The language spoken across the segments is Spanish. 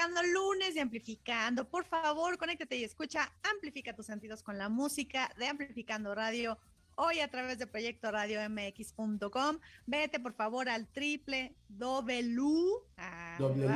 arrancando lunes de Amplificando. Por favor, conéctate y escucha. Amplifica tus sentidos con la música de Amplificando Radio. Hoy a través de Proyecto Radio MX.com. Vete por favor al triple W. Ah, w,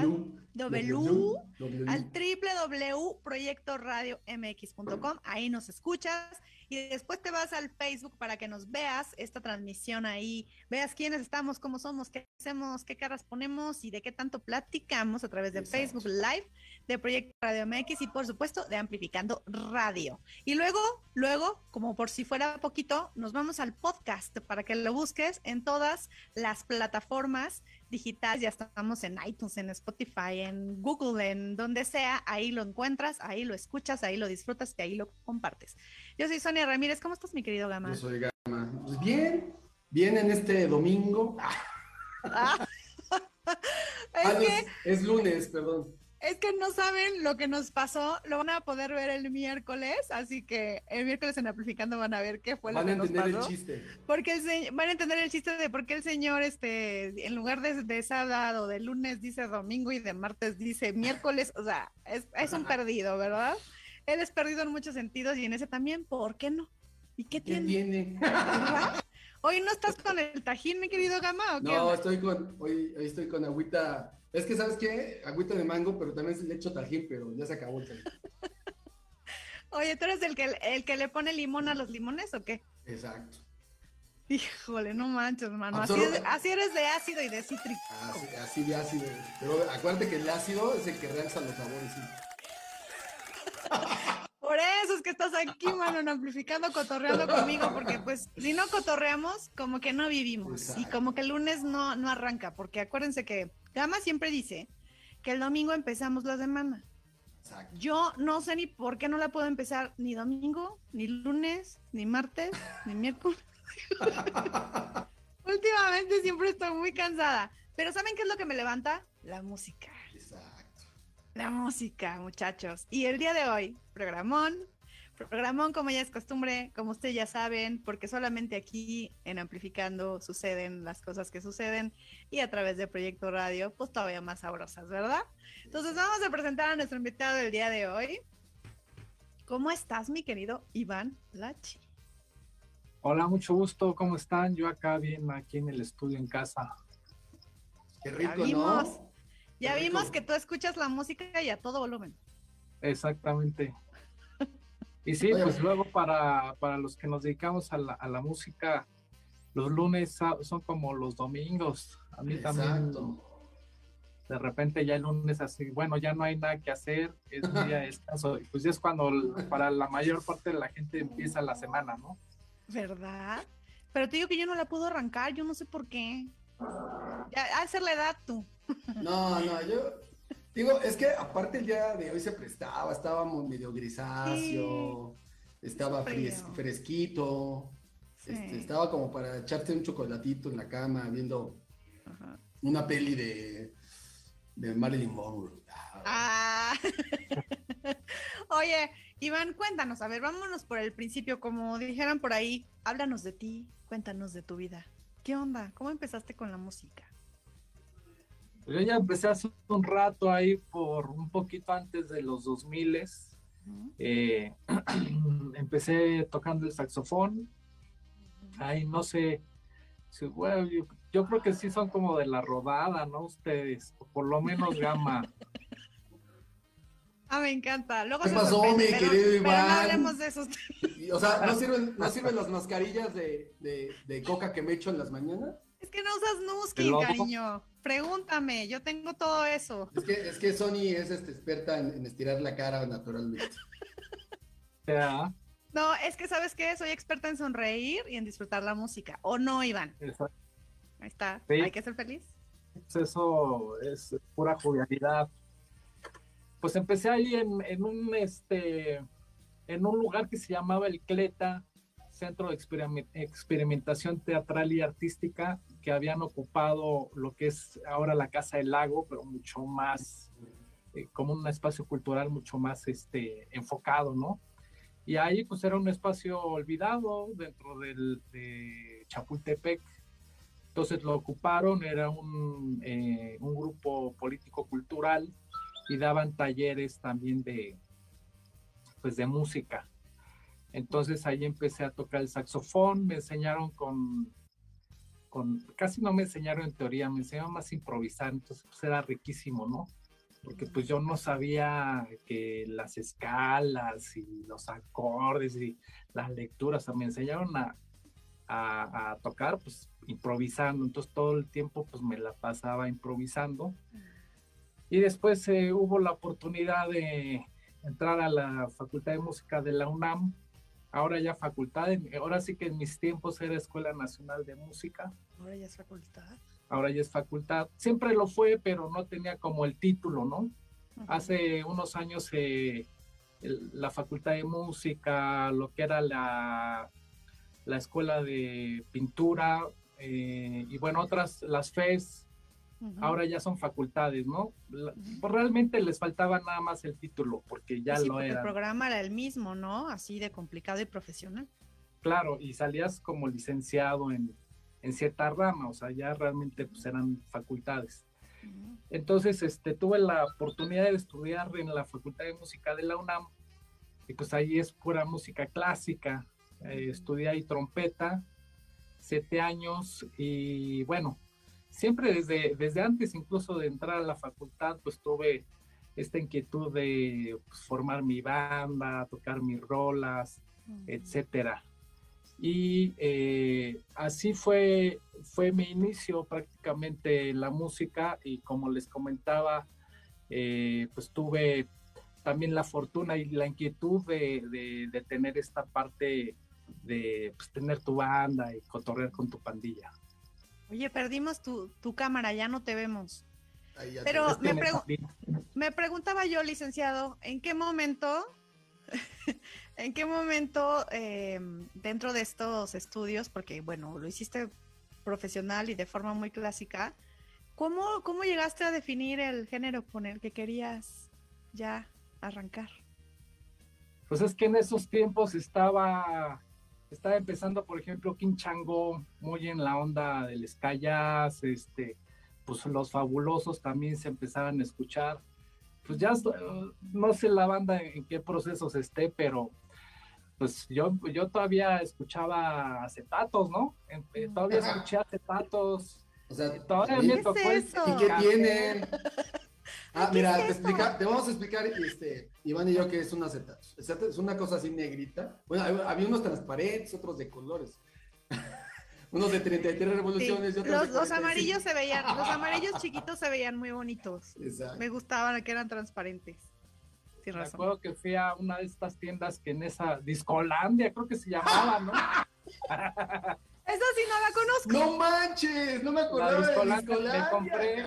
w, w, al triple W Proyecto Radio MX.com. Ahí nos escuchas y después te vas al Facebook para que nos veas esta transmisión ahí, veas quiénes estamos, cómo somos, qué hacemos, qué caras ponemos y de qué tanto platicamos a través de Facebook Live de Proyecto Radio MX y por supuesto de Amplificando Radio. Y luego, luego, como por si fuera poquito, nos vamos al podcast para que lo busques en todas las plataformas digitales, ya estamos en iTunes, en Spotify, en Google, en donde sea, ahí lo encuentras, ahí lo escuchas, ahí lo disfrutas y ahí lo compartes. Yo soy Sonia Ramírez, ¿cómo estás mi querido Gama? Yo soy Gama. Pues bien, bien en este domingo. Ah. Ah, es lunes, perdón. Es que no saben lo que nos pasó, lo van a poder ver el miércoles, así que el miércoles en Amplificando van a ver qué fue lo que nos pasó. Van a entender el chiste. Porque van a entender el chiste de por qué el señor, este, en lugar de, de sábado, de lunes dice domingo y de martes dice miércoles, o sea, es, es un perdido, ¿verdad? Él es perdido en muchos sentidos y en ese también, ¿por qué no? ¿Y qué tiene? tiene? ¿Hoy no estás con el tajín, mi querido Gama? ¿o qué no, estoy con, hoy, hoy estoy con agüita es que, ¿sabes qué? Agüita de mango, pero también le echo tajín, pero ya se acabó el tajín. Oye, ¿tú eres el que, el que le pone limón a los limones o qué? Exacto. Híjole, no manches, hermano. Así, así, eres de ácido y de cítrico. Así, así, de ácido. Pero acuérdate que el ácido es el que realza los sabores. Por eso es que estás aquí, mano, amplificando, cotorreando conmigo, porque pues si no cotorreamos, como que no vivimos. Y como que el lunes no, no arranca, porque acuérdense que Gama siempre dice que el domingo empezamos la semana. Yo no sé ni por qué no la puedo empezar ni domingo, ni lunes, ni martes, ni miércoles. Últimamente siempre estoy muy cansada. Pero ¿saben qué es lo que me levanta? La música. La música, muchachos. Y el día de hoy, programón, Programón, como ya es costumbre, como ustedes ya saben, porque solamente aquí en Amplificando suceden las cosas que suceden y a través de Proyecto Radio, pues todavía más sabrosas, ¿verdad? Entonces vamos a presentar a nuestro invitado del día de hoy. ¿Cómo estás, mi querido Iván Lachi? Hola, mucho gusto, ¿cómo están? Yo acá bien, aquí en el estudio en casa. Qué rico, vimos, Ya vimos que tú escuchas la música y a todo volumen. Exactamente. Y sí, pues luego para, para, los que nos dedicamos a la, a la, música, los lunes son como los domingos. A mí también. De repente ya el lunes así, bueno, ya no hay nada que hacer, es un día de descanso. Pues ya es cuando para la mayor parte de la gente empieza la semana, ¿no? ¿Verdad? Pero te digo que yo no la puedo arrancar, yo no sé por qué. Ya, hacer la edad tú. No, no, yo, Digo, es que aparte el día de hoy se prestaba, estábamos medio grisáceo, estaba fresquito, este, estaba como para echarte un chocolatito en la cama viendo una peli de, de Marilyn Monroe. Ah. Oye, Iván, cuéntanos, a ver, vámonos por el principio, como dijeran por ahí, háblanos de ti, cuéntanos de tu vida. ¿Qué onda? ¿Cómo empezaste con la música? Yo ya empecé hace un rato ahí por un poquito antes de los 2000 eh, empecé tocando el saxofón. Ahí no sé, bueno, yo, creo que sí son como de la rodada, ¿no? Ustedes, o por lo menos gama. Ah, me encanta. Luego ¿Qué pasó, mi querido Iván? no hablemos de esos. O sea, ¿no sirven, ¿no sirven las mascarillas de, de, de coca que me echo en las mañanas? Es que no usas Nusky, cariño. Pregúntame, yo tengo todo eso. Es que, es que Sony es este, experta en, estirar la cara naturalmente. No, es que sabes que soy experta en sonreír y en disfrutar la música. ¿O no, Iván? Ahí está. Hay que ser feliz. Eso es pura jovialidad. Pues empecé ahí en, en un este en un lugar que se llamaba El Cleta, Centro de Experimentación Teatral y Artística, que habían ocupado lo que es ahora la Casa del Lago, pero mucho más, eh, como un espacio cultural mucho más este, enfocado, ¿no? Y ahí pues era un espacio olvidado dentro del, de Chapultepec. Entonces lo ocuparon, era un, eh, un grupo político-cultural y daban talleres también de, pues de música. Entonces ahí empecé a tocar el saxofón, me enseñaron con, casi no me enseñaron en teoría, me enseñaron más improvisar, entonces pues era riquísimo, ¿no? Porque pues yo no sabía que las escalas y los acordes y las lecturas, me enseñaron a, a, tocar pues improvisando, entonces todo el tiempo pues me la pasaba improvisando. Y después eh, hubo la oportunidad de entrar a la Facultad de Música de la UNAM, ahora ya facultad, ahora sí que en mis tiempos era Escuela Nacional de Música. Ahora ya es facultad. Ahora ya es facultad. Siempre lo fue, pero no tenía como el título, ¿no? Hace unos años eh, la Facultad de Música, lo que era la, la Escuela de Pintura eh, y bueno, otras, las FES, ahora ya son facultades, ¿no? Pues realmente les faltaba nada más el título, porque ya lo era. El programa era el mismo, ¿no? Así de complicado y profesional. Claro, y salías como licenciado en, cierta rama, o sea, ya realmente pues eran facultades. Entonces, este, tuve la oportunidad de estudiar en la Facultad de Música de la UNAM, y pues ahí es pura música clásica. Eh, estudié ahí trompeta, siete años, y bueno, siempre desde, desde antes incluso de entrar a la facultad, pues tuve esta inquietud de pues, formar mi banda, tocar mis rolas, etcétera. Y eh, así fue, fue mi inicio prácticamente en la música y como les comentaba, eh, pues tuve también la fortuna y la inquietud de, de, tener esta parte de pues, tener tu banda y cotorrear con tu pandilla. Oye, perdimos tu, cámara, ya no te vemos. Pero me, me, preguntaba yo, licenciado, ¿en qué momento, en qué momento em, dentro de estos estudios, porque bueno, lo hiciste profesional y de forma muy clásica, ¿cómo, cómo llegaste a definir el género con el que querías ya arrancar? Pues es que en esos tiempos estaba estaba empezando, por ejemplo, Chango, muy en la onda del Sky este, pues los fabulosos también se empezaban a escuchar. Pues ya no sé la banda en qué procesos esté, pero pues yo, yo todavía escuchaba acetatos, ¿no? Eh, todavía escuché acetatos. O sea, todavía me tocó ¿Y qué tienen? Ah, mira, te, explica, te, vamos a explicar, este, Iván y yo, que es un acetato. Es una cosa así negrita. Bueno, había unos transparentes, otros de colores. unos de 33 revoluciones y otros los, los amarillos se veían, los amarillos chiquitos se veían muy bonitos. Exacto. Me gustaban que eran transparentes. Me acuerdo que fui a una de estas tiendas que en esa Discolandia, creo que se llamaba, ¿no? Esa sí no la conozco. No manches, no me acordaba de Discolandia. Me compré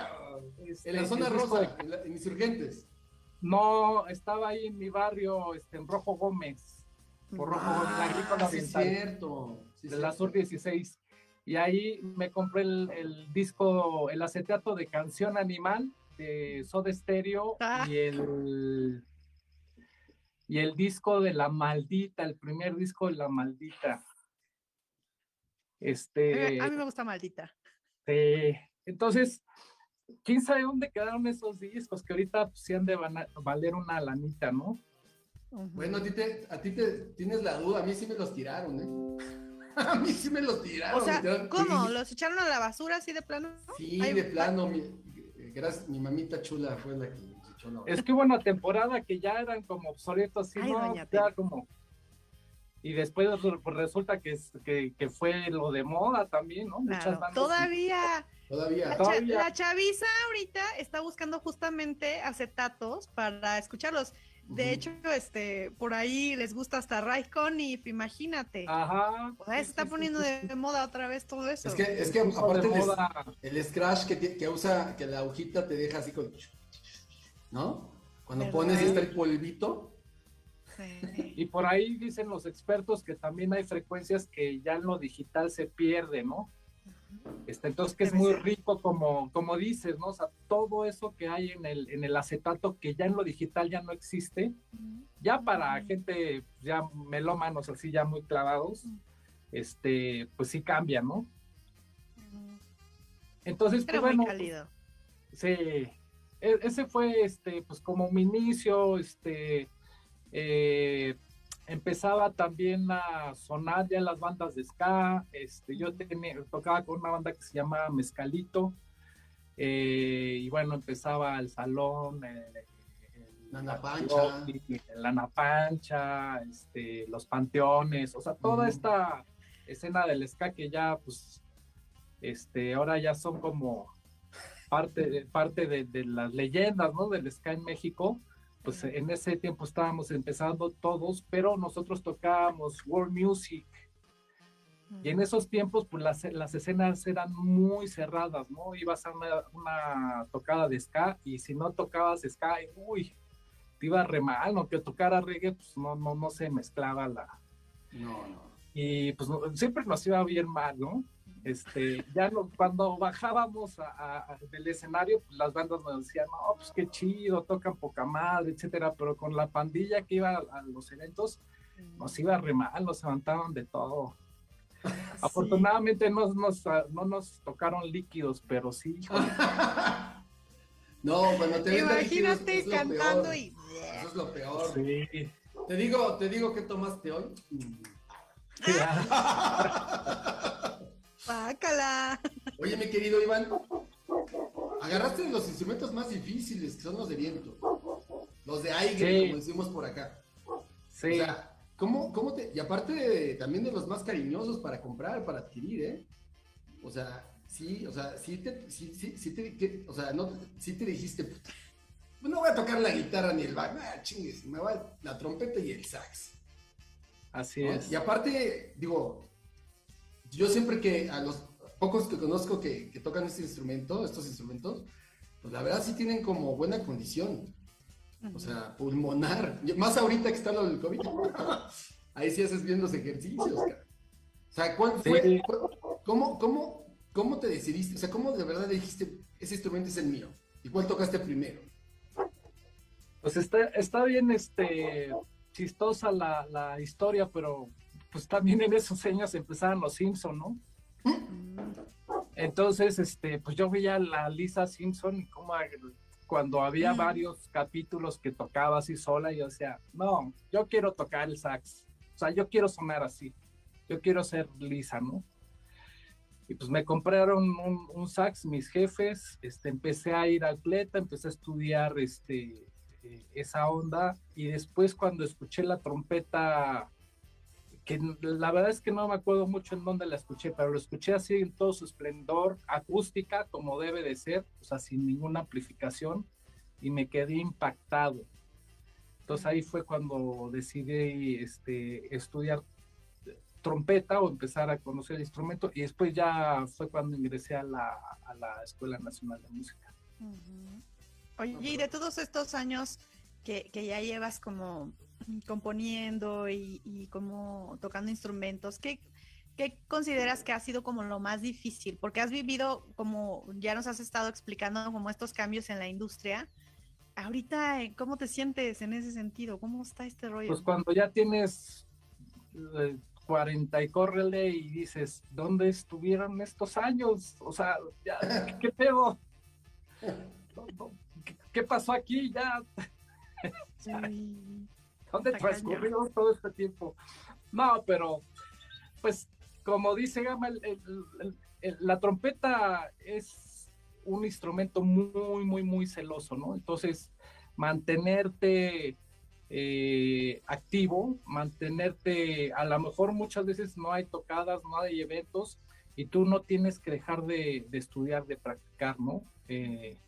en la zona rosa, en, Insurgentes. No, estaba ahí en mi barrio, este, en Rojo Gómez, por Rojo Gómez, la agrícola ah, oriental. cierto. de la Sur 16. Y ahí me compré el, disco, el acetato de Canción Animal de Soda Stereo ah. y el y el disco de La Maldita, el primer disco de La Maldita. Este. A mí me gusta Maldita. entonces, quién sabe dónde quedaron esos discos que ahorita pues, sí han de valer una lanita, ¿no? Bueno, a ti, te, a ti te tienes la duda, a mí sí me los tiraron, ¿eh? a mí sí me los tiraron. O sea, ¿cómo? ¿Los echaron a la basura así de plano? Sí, de plano. Mi, gracias, mi mamita chula fue la que echó la Es que hubo una temporada que ya eran como obsoletos, así, ¿no? Ya como... Y después pues, resulta que, que, que, fue lo de moda también, ¿no? Muchas bandas Todavía Todavía. La, chaviza ahorita está buscando justamente acetatos para escucharlos. De hecho, este, por ahí les gusta hasta Raikon y imagínate. Ajá. se está poniendo de moda otra vez todo eso. Es que, es que aparte el, scratch que, que, usa, que la agujita te deja así con, ¿no? Cuando pones este el polvito. Sí. Y por ahí dicen los expertos que también hay frecuencias que ya en lo digital se pierde, ¿no? Este, entonces, que es muy rico, como, como dices, ¿no? O sea, todo eso que hay en el, en el acetato que ya en lo digital ya no existe, ya para gente ya melómanos así, ya muy clavados, este, pues sí cambia, ¿no? Entonces, pues, bueno, cálido. Sí. e, ese fue, este, pues como mi inicio, este, eh, empezaba también a sonar ya las bandas de ska, este, yo tocaba con una banda que se llama Mezcalito, eh, y bueno, empezaba el salón, eh, la Napancha, la Napancha, este, los panteones, o sea, toda esta escena del ska que ya, pues, este, ahora ya son como parte, parte de, de las leyendas, ¿no? Del ska en México pues en ese tiempo estábamos empezando todos, pero nosotros tocábamos world music. Y en esos tiempos, pues las, las escenas eran muy cerradas, ¿no? Ibas a una, una, tocada de ska y si no tocabas ska, uy, te iba re mal, ¿no? Que tocara reggae, pues no, no, no se mezclaba la... No, no. Y pues siempre nos iba bien mal, ¿no? Este, ya cuando bajábamos del escenario, pues las bandas nos decían, no, pues qué chido, tocan poca madre, etcétera, pero con la pandilla que iba a, los eventos, nos iba re mal, nos levantaban de todo. Afortunadamente no nos, no nos tocaron líquidos, pero sí. no, bueno, te Imagínate cantando y... Eso es lo peor. Te digo, te digo que tomaste hoy. Pácala. Oye, mi querido Iván, agarraste los instrumentos más difíciles, que son los de viento. Los de aire, como decimos por acá. Sí. O sea, ¿cómo, cómo te...? Y aparte también de los más cariñosos para comprar, para adquirir, ¿eh? O sea, sí, o sea, sí te, sí, sí, sí te, o sea, no, sí te dijiste, pues no voy a tocar la guitarra ni el bajo, ah, chingues, me va la trompeta y el sax. Así es. Y aparte, digo, yo siempre que a los pocos que conozco que, tocan este instrumento, estos instrumentos, pues la verdad sí tienen como buena condición. O sea, pulmonar. Más ahorita que está lo del COVID. Ahí sí haces bien los ejercicios, O sea, ¿cuál fue, cómo, cómo, ¿cómo te decidiste? O sea, ¿cómo de verdad dijiste, ese instrumento es el mío? ¿Y cuál tocaste primero? Pues está, está bien este, chistosa la, la historia, pero pues también en esos años empezaron los Simpson, ¿no? Entonces, este, pues yo veía a la Lisa Simpson como cuando había varios capítulos que tocaba así sola, yo decía, no, yo quiero tocar el sax, o sea, yo quiero sonar así, yo quiero ser Lisa, ¿no? Y pues me compraron un, sax, mis jefes, este, empecé a ir al Pleta, empecé a estudiar este, eh, esa onda, y después cuando escuché la trompeta que la verdad es que no me acuerdo mucho en dónde la escuché, pero lo escuché así en todo su esplendor, acústica como debe de ser, o sea, sin ninguna amplificación, y me quedé impactado. Entonces ahí fue cuando decidí este, estudiar trompeta o empezar a conocer el instrumento, y después ya fue cuando ingresé a la, a la Escuela Nacional de Música. Oye, y de todos estos años que, que ya llevas como componiendo y, como tocando instrumentos, ¿qué, ¿qué, consideras que ha sido como lo más difícil? Porque has vivido, como ya nos has estado explicando, como estos cambios en la industria. Ahorita, eh, ¿cómo te sientes en ese sentido? ¿Cómo está este rollo? Pues cuando ya tienes 40 eh, y córrele y dices, ¿dónde estuvieron estos años? O sea, ya, ¿qué, pedo? ¿Qué, pasó aquí? Ya. ¿Dónde transcurrió todo este tiempo? No, pero pues como dice Gama, la trompeta es un instrumento muy, muy, muy celoso, ¿no? Entonces, mantenerte eh, activo, mantenerte, a lo mejor muchas veces no hay tocadas, no hay eventos, y tú no tienes que dejar de, estudiar, de practicar, ¿no? Eh,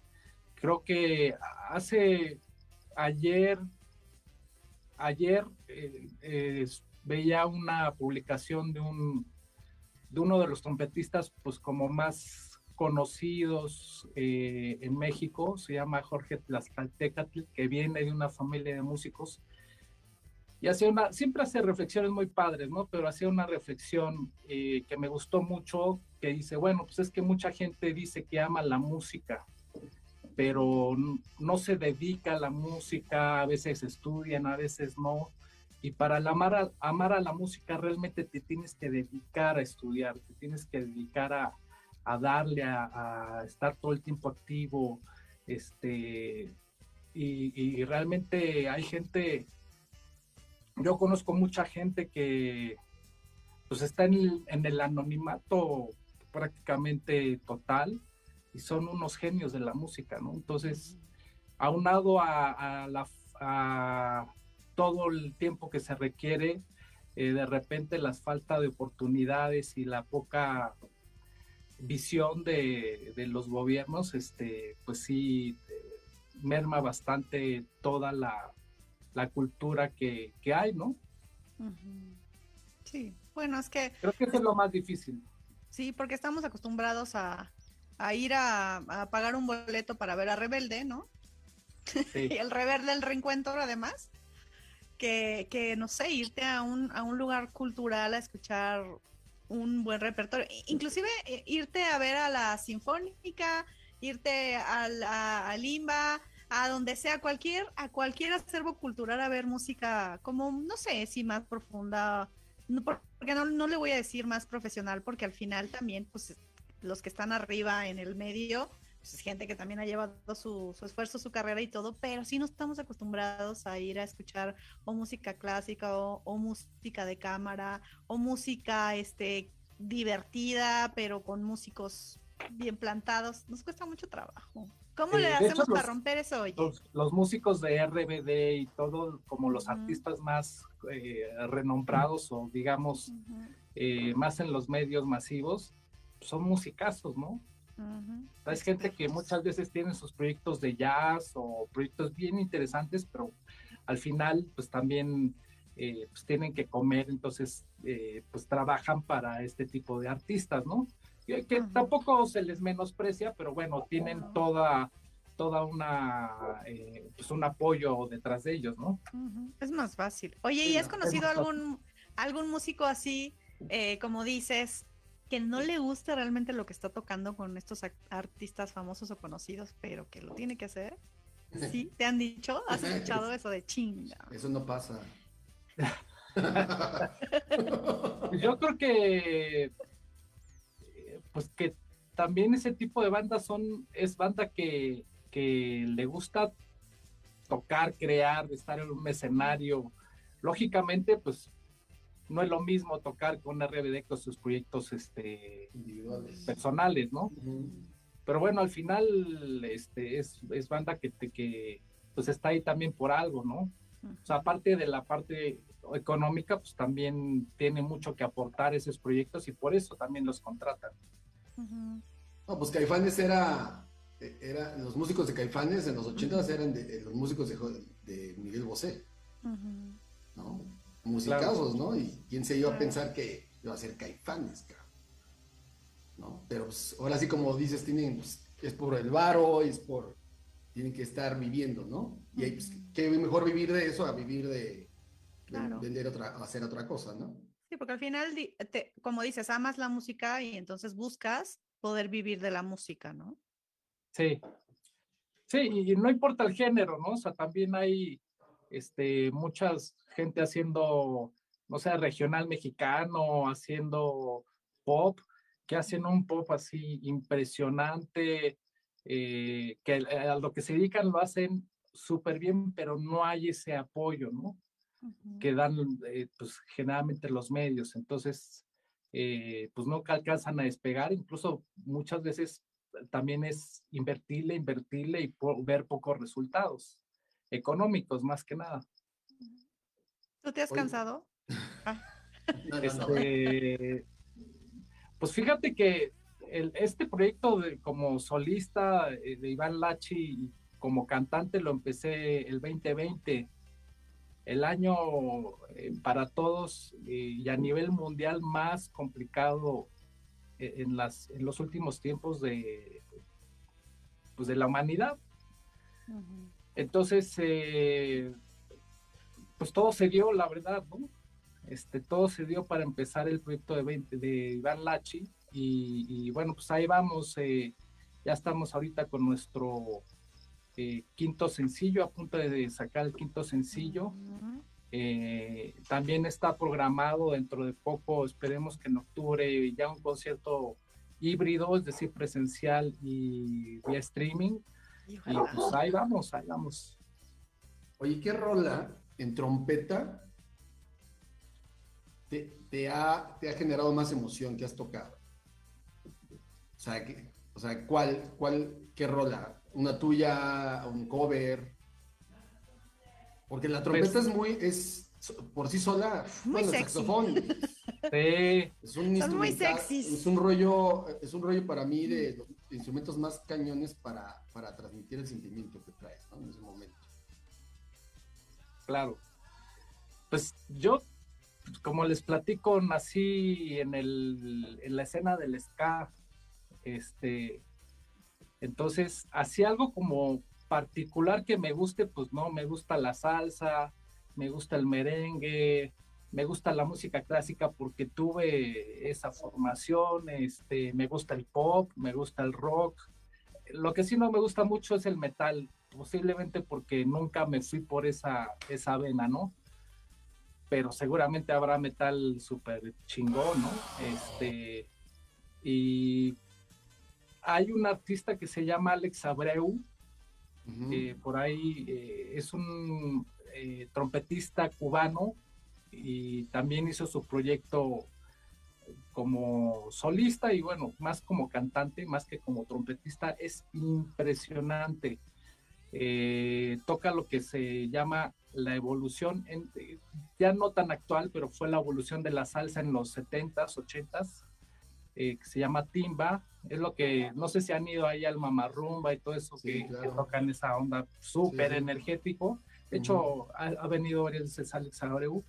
creo que hace ayer ayer eh, veía una publicación de, un, de uno de los trompetistas, pues como más conocidos eh, en México, se llama Jorge Tlaxcaltecatl, que viene de una familia de músicos, y hacía una, siempre hace reflexiones muy padres, ¿no? Pero hacía una reflexión eh, que me gustó mucho, que dice, bueno, pues es que mucha gente dice que ama la música, pero no se dedica a la música, a veces estudian, a veces no. Y para amar, a, amar a la música realmente te tienes que dedicar a estudiar, te tienes que dedicar a, a darle, a, estar todo el tiempo activo. Este, y, realmente hay gente, yo conozco mucha gente que pues está en el, anonimato prácticamente total y son unos genios de la música, ¿no? Entonces, aunado a, a, la, a todo el tiempo que se requiere, eh, de repente las falta de oportunidades y la poca visión de, los gobiernos, este, pues sí, merma bastante toda la, cultura que, hay, ¿no? Sí, bueno, es que... Creo que eso es lo más difícil. Sí, porque estamos acostumbrados a, ir a, pagar un boleto para ver a Rebelde, ¿no? y el Rebelde, el reencuentro, además, que, que, no sé, irte a un, a un lugar cultural a escuchar un buen repertorio. Inclusive eh, irte a ver a la sinfónica, irte al, a, Limba, a donde sea, cualquier, a cualquier acervo cultural a ver música como, no sé, si más profunda, no, porque no, no le voy a decir más profesional, porque al final también, pues, los que están arriba en el medio, pues, gente que también ha llevado su, esfuerzo, su carrera y todo, pero sí no estamos acostumbrados a ir a escuchar o música clásica o, música de cámara o música este, divertida, pero con músicos bien plantados. Nos cuesta mucho trabajo. ¿Cómo le hacemos para romper eso hoy? Los, músicos de RBD y todo, como los artistas más eh, renombrados o digamos eh, más en los medios masivos, son musicazos, ¿no? Hay gente que muchas veces tiene sus proyectos de jazz o proyectos bien interesantes, pero al final pues también eh, pues tienen que comer, entonces eh, pues trabajan para este tipo de artistas, ¿no? Que, tampoco se les menosprecia, pero bueno, tienen toda toda una eh, pues un apoyo detrás de ellos, ¿no? Es más fácil. Oye, ¿y has conocido algún algún músico así, como dices, que no le gusta realmente lo que está tocando con estos artistas famosos o conocidos, pero que lo tiene que hacer. ¿Sí? ¿Te han dicho? ¿Has escuchado eso de chinga? Eso no pasa. Yo creo que pues que también ese tipo de bandas son, es banda que, que le gusta tocar, crear, estar en un escenario. Lógicamente, pues no es lo mismo tocar con RBD con sus proyectos este, individuales personales, ¿no? Pero bueno, al final este, es, es banda que, que pues está ahí también por algo, ¿no? O sea, aparte de la parte económica, pues también tiene mucho que aportar esos proyectos y por eso también los contratan. No, pues Caifanes era, era, los músicos de Caifanes en los 80 eran de, los músicos de, de Miguel Bosé, ¿no? Musicazos, ¿no? Y quién se iba a pensar que iba a ser caifanes, ¿no? Pero pues, ahora sí, como dices, tienen, pues, es por el varo, es por, tienen que estar viviendo, ¿no? Y hay, pues, qué mejor vivir de eso a vivir de, vender otra, hacer otra cosa, ¿no? Sí, porque al final, como dices, amas la música y entonces buscas poder vivir de la música, ¿no? Sí. Sí, y no importa el género, ¿no? O sea, también hay este, muchas gente haciendo, no sé, regional mexicano, haciendo pop, que hacen un pop así impresionante, eh, que a lo que se dedican lo hacen súper bien, pero no hay ese apoyo, ¿no? Que dan, eh, pues, generalmente los medios. Entonces, eh, pues no alcanzan a despegar, incluso muchas veces también es invertirle, invertirle y ver pocos resultados económicos más que nada. ¿Tú te has cansado? Ah. Este, pues fíjate que este proyecto de, como solista eh, de Iván Lachi como cantante lo empecé el 2020, el año eh, para todos eh, y a nivel mundial más complicado en, las, en los últimos tiempos de, pues de la humanidad. Entonces, eh, pues todo se dio, la verdad, ¿no? Este, todo se dio para empezar el proyecto de, de Iván Lachi y, bueno, pues ahí vamos, eh, ya estamos ahorita con nuestro eh, quinto sencillo, a punto de sacar el quinto sencillo. también está programado dentro de poco, esperemos que en octubre ya un concierto híbrido, es decir, presencial y vía streaming Y pues ahí vamos, ahí vamos. Oye, ¿qué rola en trompeta te, ha, te ha generado más emoción que has tocado? O sea, o sea ¿cuál, cuál, qué rola? ¿Una tuya, un cover? Porque la trompeta pues es muy, es por sí sola, muy bueno, saxofón. Sí. Es un muy sexy. Es un rollo, es un rollo para mí de los instrumentos más cañones para, para transmitir el sentimiento que traes, ¿no? En ese momento. Claro. Pues yo, como les platico, nací en, el, en la escena del ska. Este, entonces, hacía algo como particular que me guste, pues no, me gusta la salsa, me gusta el merengue, me gusta la música clásica porque tuve esa formación, este, me gusta el pop, me gusta el rock. Lo que sí no me gusta mucho es el metal, posiblemente porque nunca me fui por esa, esa vena, ¿no? Pero seguramente habrá metal súper chingón, ¿no? Este, y hay un artista que se llama Alex Abreu, por ahí eh, es un eh, trompetista cubano y también hizo su proyecto como solista y bueno, más como cantante, más que como trompetista, es impresionante. Eh, toca lo que se llama la evolución, ya no tan actual, pero fue la evolución de la salsa en los 70s, 80s, eh, que se llama timba. Es lo que, no sé si han ido ahí al mamarrumba y todo eso que, tocan esa onda súper energético. De hecho, ha, venido varias veces Alex Abreu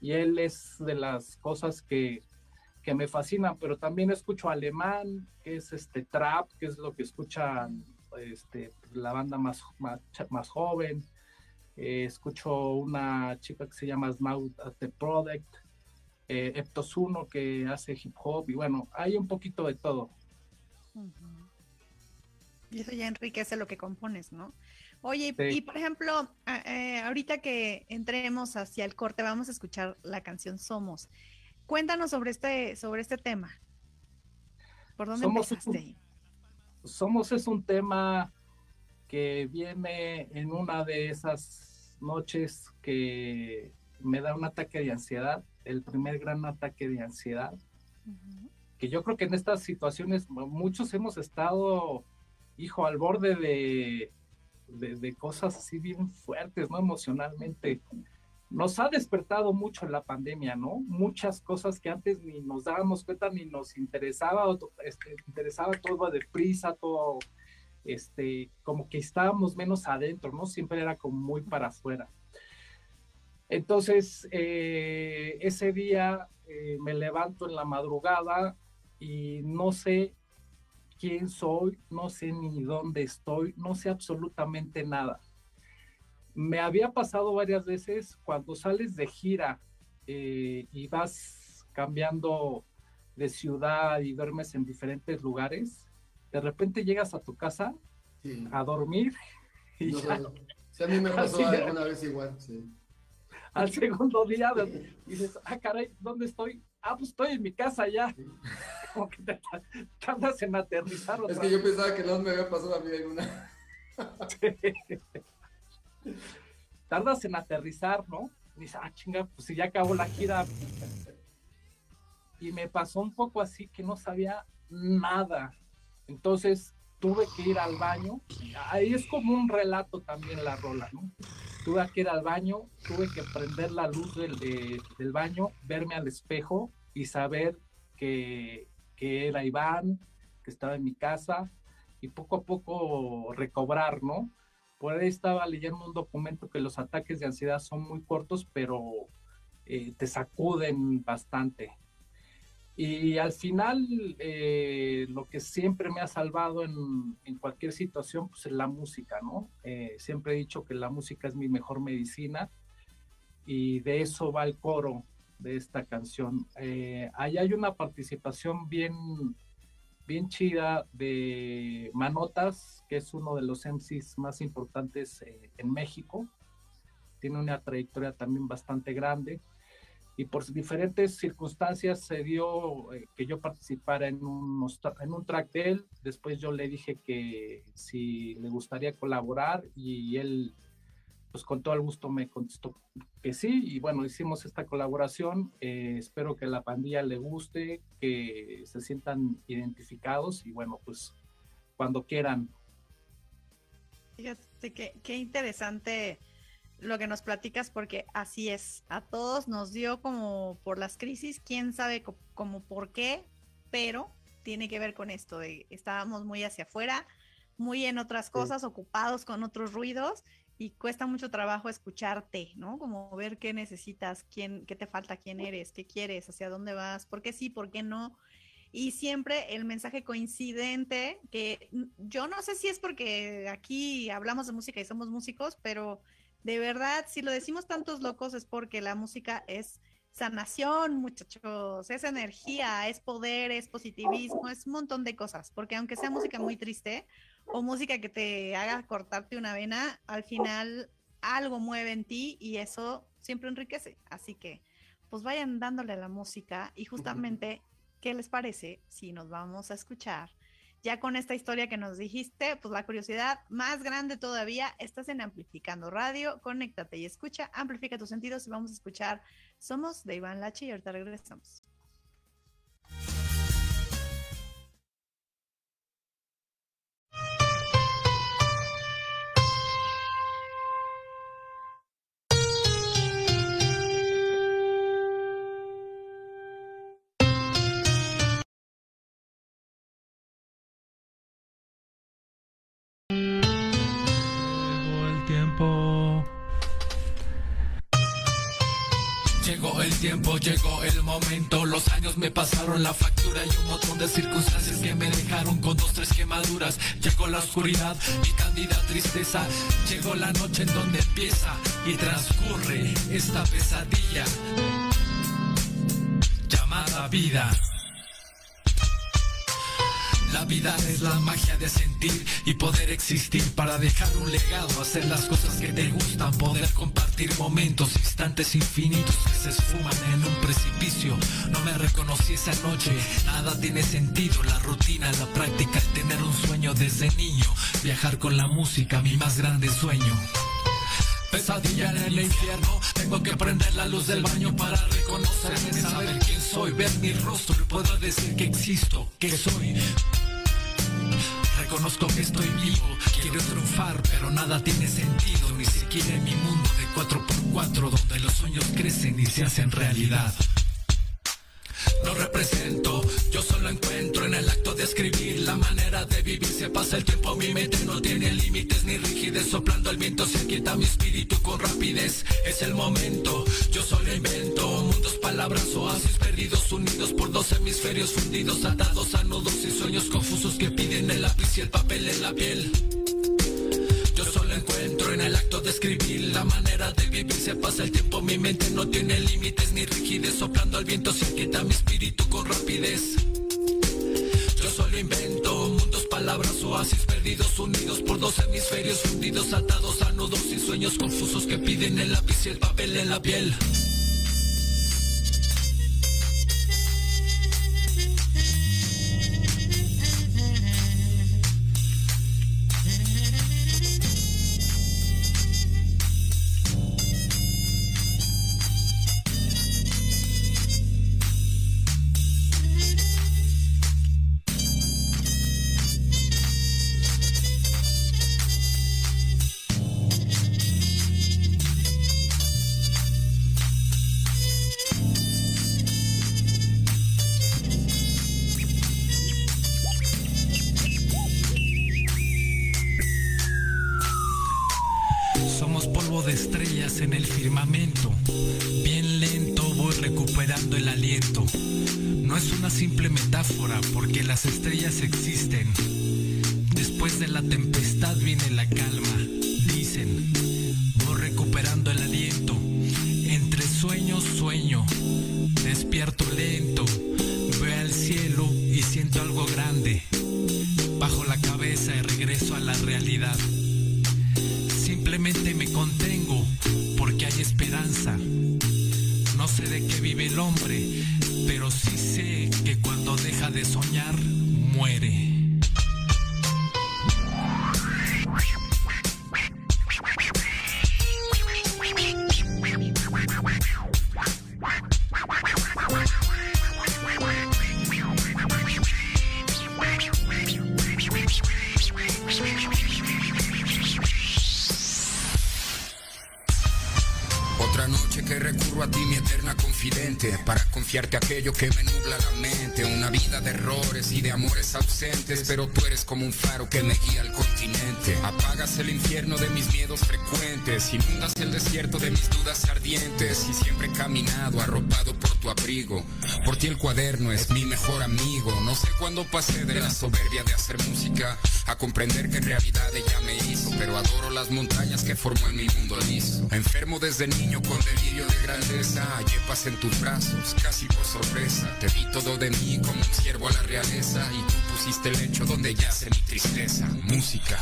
y él es de las cosas que, que, me fascinan, pero también escucho alemán, que es este trap, que es lo que escuchan este, la banda más, más, más joven. Eh, escucho una chica que se llama Snout The Product, eh, Eptos Uno que hace hip hop y bueno, hay un poquito de todo. Y eso ya enriquece lo que compones, ¿no? Oye, y por ejemplo, eh, ahorita que entremos hacia el corte, vamos a escuchar la canción Somos. Cuéntanos sobre este, sobre este tema. ¿Por dónde Somos empezaste? Somos es un tema que viene en una de esas noches que me da un ataque de ansiedad, el primer gran ataque de ansiedad, que yo creo que en estas situaciones muchos hemos estado, hijo, al borde de, de, cosas así bien fuertes, ¿no? Emocionalmente. Nos ha despertado mucho la pandemia, ¿no? Muchas cosas que antes ni nos dábamos cuenta ni nos interesaba, este, interesaba todo deprisa, todo, este, como que estábamos menos adentro, ¿no? Siempre era como muy para afuera. Entonces, eh, ese día eh, me levanto en la madrugada y no sé quién soy, no sé ni dónde estoy, no sé absolutamente nada. Me había pasado varias veces cuando sales de gira eh, y vas cambiando de ciudad y duermes en diferentes lugares, de repente llegas a tu casa a dormir y ya, a mí me pasó alguna vez igual, sí. Al segundo día dices, ah, caray, ¿dónde estoy? Ah, pues estoy en mi casa ya como que te tardas en aterrizar. es que yo pensaba que no me había pasado a mí alguna. Tardas en aterrizar, ¿no? Y dices, ah, chinga, pues si ya acabó la gira. Y me pasó un poco así que no sabía nada. Entonces tuve que ir al baño. Ahí es como un relato también la rola, ¿no? Tuve que ir al baño, tuve que prender la luz del, del baño, verme al espejo y saber que, que era Iván, que estaba en mi casa, y poco a poco recobrar, ¿no? Por ahí estaba leyendo un documento que los ataques de ansiedad son muy cortos, pero eh, te sacuden bastante. Y al final, eh, lo que siempre me ha salvado en, en, cualquier situación, pues es la música, ¿no? Eh, siempre he dicho que la música es mi mejor medicina y de eso va el coro de esta canción. Eh, ahí hay una participación bien, bien chida de Manotas, que es uno de los MCs más importantes eh, en México. Tiene una trayectoria también bastante grande. y por diferentes circunstancias se dio eh, que yo participara en en un track de él. Después yo le dije que si le gustaría colaborar y él, pues con todo el gusto me contestó que sí. Y bueno, hicimos esta colaboración. Eh, espero que la pandilla le guste, que se sientan identificados y bueno, pues cuando quieran. Fíjate qué, qué interesante lo que nos platicas porque así es, a todos nos dio como por las crisis, quién sabe como por qué, pero tiene que ver con esto de estábamos muy hacia afuera, muy en otras cosas, ocupados con otros ruidos y cuesta mucho trabajo escucharte, ¿no? Como ver qué necesitas, quién, qué te falta, quién eres, qué quieres, hacia dónde vas, por qué sí, por qué no. Y siempre el mensaje coincidente, que yo no sé si es porque aquí hablamos de música y somos músicos, pero de verdad, si lo decimos tantos locos es porque la música es sanación, muchachos, es energía, es poder, es positivismo, es un montón de cosas, porque aunque sea música muy triste o música que te haga cortarte una vena, al final algo mueve en ti y eso siempre enriquece. Así que, pues vayan dándole a la música y justamente, ¿qué les parece si nos vamos a escuchar ya con esta historia que nos dijiste, pues la curiosidad más grande todavía, estás en Amplificando Radio, conéctate y escucha, amplifica tus sentidos y vamos a escuchar Somos de Iván Lachi y ahorita regresamos. Tiempo llegó el momento Los años me pasaron la factura Y un montón de circunstancias que me dejaron Con dos, tres quemaduras. Llegó la oscuridad y cándida tristeza. Llegó la noche en donde empieza Y transcurre esta pesadilla Llamada vida la vida es la magia de sentir y poder existir para dejar un legado, hacer las cosas que te gustan, poder compartir momentos, instantes infinitos que se esfuman en un precipicio. No me reconocí esa noche, nada tiene sentido, la rutina, la práctica, el tener un sueño desde niño, viajar con la música, mi más grande sueño. Pesadilla en el infierno, tengo que prender la luz del baño para reconocerme, saber quién soy, ver mi rostro y puedo decir que existo, que soy. Reconozco que estoy vivo, quiero triunfar, pero nada tiene sentido, ni siquiera en mi mundo de 4x4, donde los sueños crecen y se hacen realidad no represento. Yo solo encuentro en el acto de escribir la manera de vivir. Se pasa el tiempo, mi mente no tiene límites ni rigidez. Soplando el viento se quieta mi espíritu con rapidez. Es el momento, yo solo invento palabras, oasis perdidos, unidos por dos hemisferios fundidos, atados a nudos y sueños confusos que piden el lápiz y el papel en la piel solo encuentro en el acto de escribir la manera de vivir. Se pasa el tiempo, mi mente no tiene límites ni rigidez. Soplando al viento se quieta mi espíritu con rapidez. Yo solo invento mundos, palabras, oasis perdidos, unidos por dos hemisferios fundidos, atados a nudos y sueños confusos que piden el lápiz y el papel en la piel. Para confiarte aquello que me nubla la mente. Una vida de errores y de amores ausentes, pero tú eres como un faro que me guía al continente. Apagas el infierno de mis miedos frecuentes, inundas el desierto de mis dudas ardientes y siempre he caminado arropado por tu abrigo. Por ti el cuaderno es mi mejor amigo. No sé cuándo pasé de la soberbia de hacer música a comprender que en realidad ella me hizo, pero adoro las montañas que formó en mi mundo liso. Enfermo desde niño con delirio de grandeza, llevas en tus brazos, casi por sorpresa. Te vi todo de mí como un siervo a la realeza y tú pusiste el lecho donde yace mi tristeza. Música.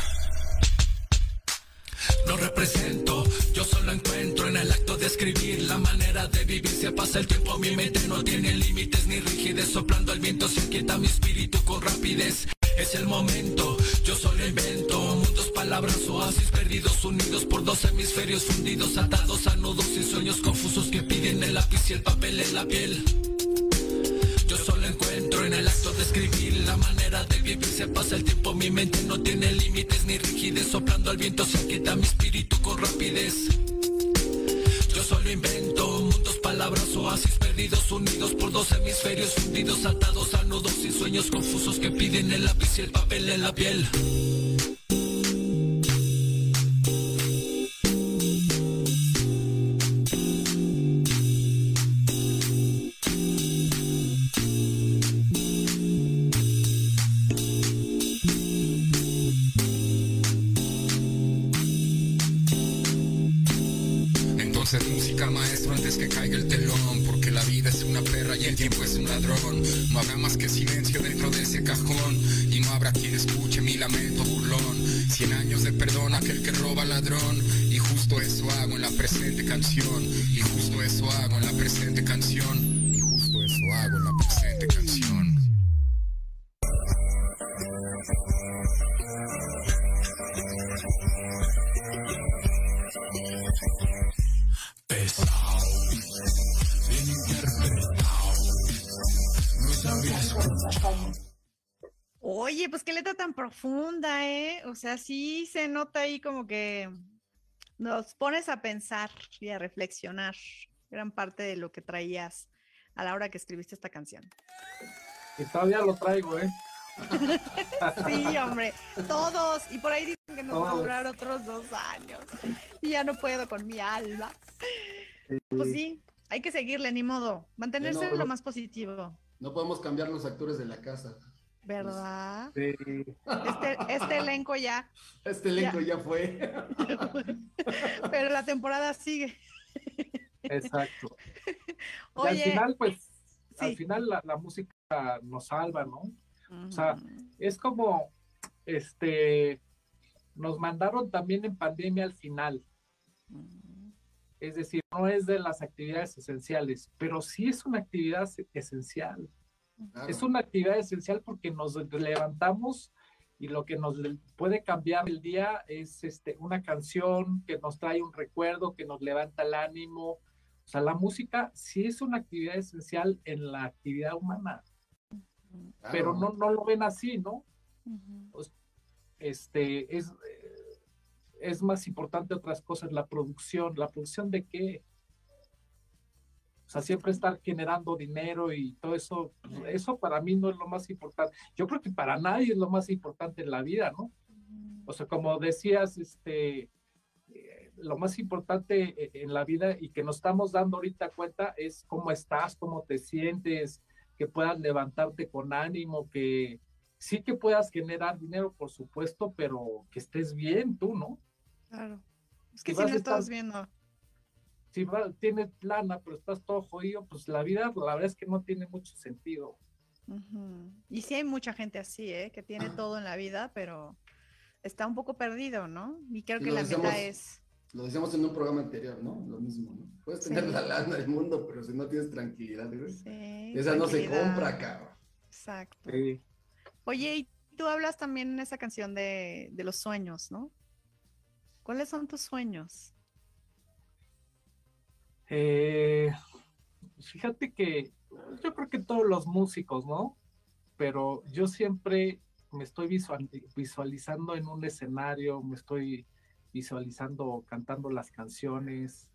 No represento, yo solo encuentro en el acto de escribir la manera de vivir. Se pasa el tiempo, mi mente no tiene límites ni rigidez. Soplando el viento se inquieta mi espíritu con rapidez. Es el momento, yo solo invento mundos, palabras, oasis perdidos, unidos por dos hemisferios fundidos, atados a nudos y sueños confusos que piden el lápiz y el papel en la piel. Yo solo encuentro en el acto de escribir la manera de vivir. Se pasa el tiempo, mi mente no tiene límites ni rigidez. Soplando al viento se inquieta mi espíritu con rapidez. Yo solo invento palabras, oasis perdidos, unidos por dos hemisferios hundidos, atados a nudos y sueños confusos que piden el lápiz y el papel en la piel. No habrá más que silencio dentro de ese cajón y no habrá quien escuche mi lamento burlón. Cien años de perdón a aquel que roba ladrón y justo eso hago en la presente canción y justo eso hago en la presente canción y justo eso hago en la presente profunda, ¿eh? O sea, sí se nota ahí como que nos pones a pensar y a reflexionar gran parte de lo que traías a la hora que escribiste esta canción. Y todavía lo traigo, ¿eh? sí, hombre, todos. Y por ahí dicen que nos va a durar otros dos años. Y ya no puedo con mi alma. Pues sí, hay que seguirle, ni modo. Mantenerse lo más positivo. No podemos cambiar los actores de la casa. ¿Verdad? Sí. Este, este, elenco ya. Este elenco ya, fue. Pero la temporada sigue. Exacto. al final, pues, al final la, música nos salva, ¿no? O sea, es como, este, nos mandaron también en pandemia al final. Es decir, no es de las actividades esenciales, pero sí es una actividad esencial. Es una actividad esencial porque nos levantamos y lo que nos puede cambiar el día es este, una canción que nos trae un recuerdo, que nos levanta el ánimo. O sea, la música sí es una actividad esencial en la actividad humana, pero no, no lo ven así, ¿no? Pues, este, es, es más importante otras cosas, la producción. ¿La producción de qué? O sea, siempre estar generando dinero y todo eso, eso para mí no es lo más importante. Yo creo que para nadie es lo más importante en la vida, ¿no? O sea, como decías, este, eh, lo más importante eh, en la vida y que nos estamos dando ahorita cuenta es cómo estás, cómo te sientes, que puedas levantarte con ánimo, que sí que puedas generar dinero, por supuesto, pero que estés bien tú, ¿no? Claro. Es que, si no estás viendo si tienes lana, pero estás todo jodido, pues la vida, la verdad es que no tiene mucho sentido. Y sí hay mucha gente así, ¿eh? que tiene todo en la vida, pero está un poco perdido, ¿no? Y creo que la meta es... lo decíamos en un programa anterior, ¿no? Lo mismo, ¿no? Puedes tener la lana del mundo, pero si no tienes tranquilidad, esa no se compra, cabrón. Exacto. Oye, y tú hablas también en esa canción de, de los sueños, ¿no? ¿Cuáles son tus sueños? Eh, fíjate que yo creo que todos los músicos, ¿no? Pero yo siempre me estoy visualizando en un escenario, me estoy visualizando cantando las canciones,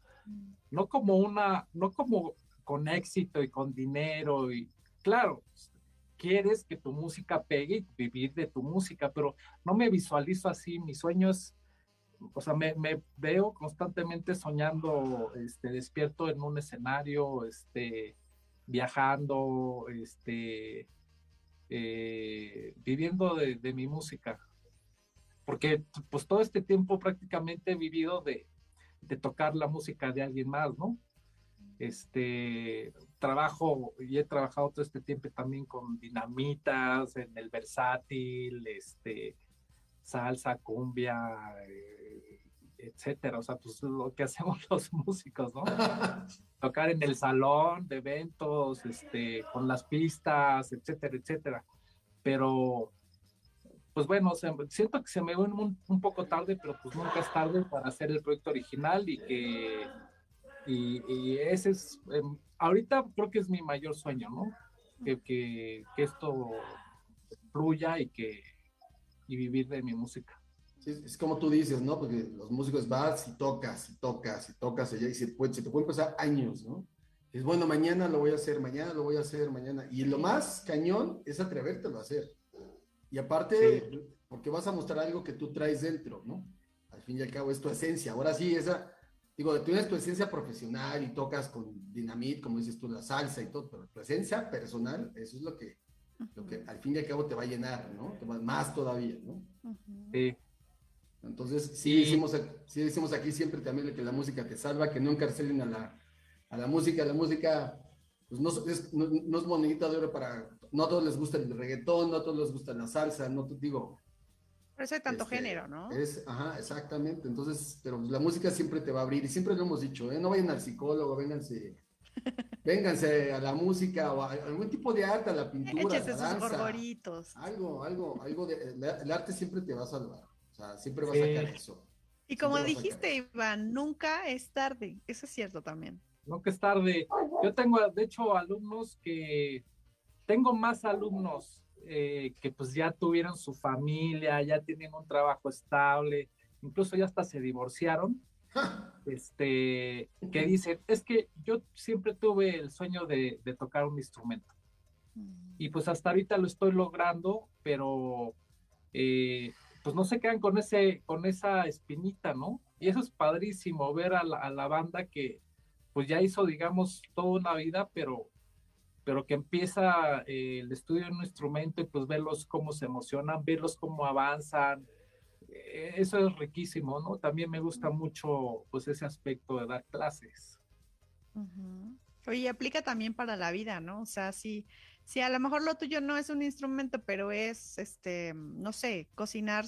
no como una, no como con éxito y con dinero y claro, quieres que tu música pegue y vivir de tu música, pero no me visualizo así, mis sueños, o sea, me, veo constantemente soñando, este, despierto en un escenario, este, viajando, este, eh, viviendo de, de, mi música. Porque pues todo este tiempo prácticamente he vivido de, de tocar la música de alguien más, ¿no? Este, trabajo y he trabajado todo este tiempo también con dinamitas, en el versátil, este, salsa, cumbia, eh, etcétera. O sea, pues lo que hacemos los músicos, ¿no? Tocar en el salón de eventos, este, con las pistas, etcétera, etcétera. Pero, pues bueno, siento que se me ve un, poco tarde, pero pues nunca es tarde para hacer el proyecto original y que, y, ese es, em, ahorita creo que es mi mayor sueño, ¿no? Que, que esto fluya y que, y vivir de mi música es como tú dices, ¿no? Porque los músicos vas y tocas y tocas y tocas y se, puede, se te pueden pasar años, ¿no? Es bueno, mañana lo voy a hacer, mañana lo voy a hacer, mañana. Y lo más cañón es atrevértelo a hacer. Y aparte, porque vas a mostrar algo que tú traes dentro, ¿no? Al fin y al cabo es tu esencia. Ahora sí, esa, digo, tú tienes tu esencia profesional y tocas con dinamit, como dices tú, la salsa y todo, pero tu esencia personal, eso es lo que, lo que al fin y al cabo te va a llenar, ¿no? Te va, más todavía, ¿no? Sí. Entonces, sí, decimos, sí decimos aquí siempre también que la música te salva, que no encarcelen a la, a la música. La música, pues no es, no, es monedita de oro para, no a todos les gusta el reggaetón, no a todos les gusta la salsa, no te digo. Por eso hay tanto este, género, ¿no? Es, ajá, exactamente. Entonces, pero la música siempre te va a abrir y siempre lo hemos dicho, ¿eh? No vayan al psicólogo, vénganse, vénganse a la música o a algún tipo de arte, a la pintura, a la danza. Algo, algo, algo de, el arte siempre te va a salvar. O sea, siempre va a sacar eso. Y como dijiste, Iván, nunca es tarde. Eso es cierto también. Nunca es tarde. Yo tengo, de hecho, alumnos que, tengo más alumnos eh, que pues ya tuvieron su familia, ya tienen un trabajo estable, incluso ya hasta se divorciaron, este, que dicen, es que yo siempre tuve el sueño de, de tocar un instrumento. Mm. Y pues hasta ahorita lo estoy logrando, pero eh, pues no se quedan con, ese, con esa espinita, ¿no? Y eso es padrísimo, ver a la, banda que pues ya hizo, digamos, toda una vida, pero, pero que empieza eh, el estudio de un instrumento y pues verlos cómo se emocionan, verlos cómo avanzan. Eh, eso es riquísimo, ¿no? También me gusta mucho pues ese aspecto de dar clases. Oye, aplica también para la vida, ¿no? O sea, sí si a lo mejor lo tuyo no es un instrumento, pero es, este, no sé, cocinar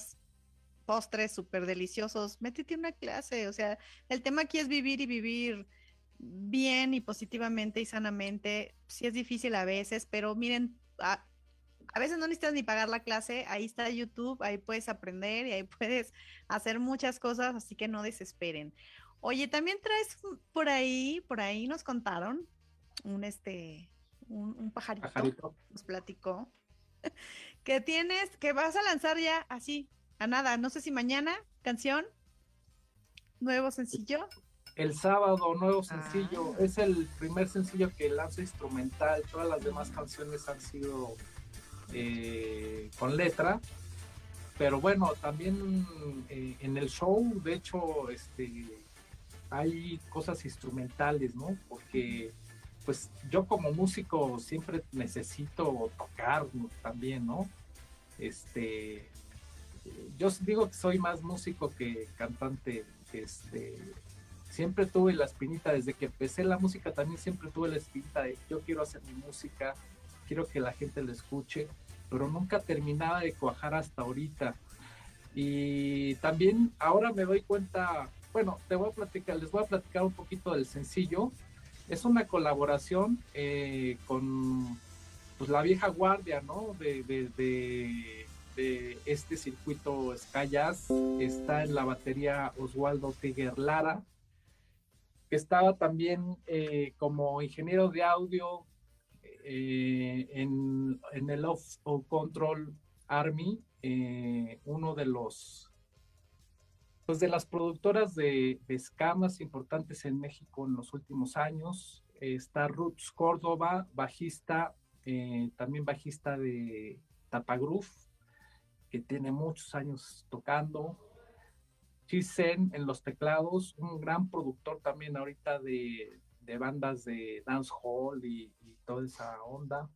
postres súper deliciosos, métete una clase. O sea, el tema aquí es vivir y vivir bien y positivamente y sanamente. Sí es difícil a veces, pero miren, a, a veces no necesitas ni pagar la clase, ahí está YouTube, ahí puedes aprender y ahí puedes hacer muchas cosas, así que no desesperen. Oye, también traes por ahí, por ahí nos contaron un este un, pajarito, nos platicó, que tienes, que vas a lanzar ya así, a nada, no sé si mañana, canción, nuevo sencillo. El sábado, nuevo sencillo, ah. es el primer sencillo que lanzo instrumental, todas las demás canciones han sido eh, con letra, pero bueno, también eh, en el show, de hecho, este, hay cosas instrumentales, ¿no? Porque pues yo como músico siempre necesito tocar también, ¿no? Este, yo digo que soy más músico que cantante, este, siempre tuve la espinita, desde que empecé la música también siempre tuve la espinita de yo quiero hacer mi música, quiero que la gente la escuche, pero nunca terminaba de cuajar hasta ahorita. Y también ahora me doy cuenta bueno, te voy a platicar, les voy a platicar un poquito del sencillo. Es una colaboración eh, con pues, la vieja guardia, ¿no? De, de, este circuito Sky Está en la batería Oswaldo Tiger Lara, que estaba también eh, como ingeniero de audio eh, en, el Off Control Army, uno de los pues de las productoras de, escamas importantes en México en los últimos años. está Roots Córdoba, bajista, eh, también bajista de Tapagroof, que tiene muchos años tocando. Chisen en los teclados, un gran productor también ahorita de, bandas de dancehall y, y toda esa onda.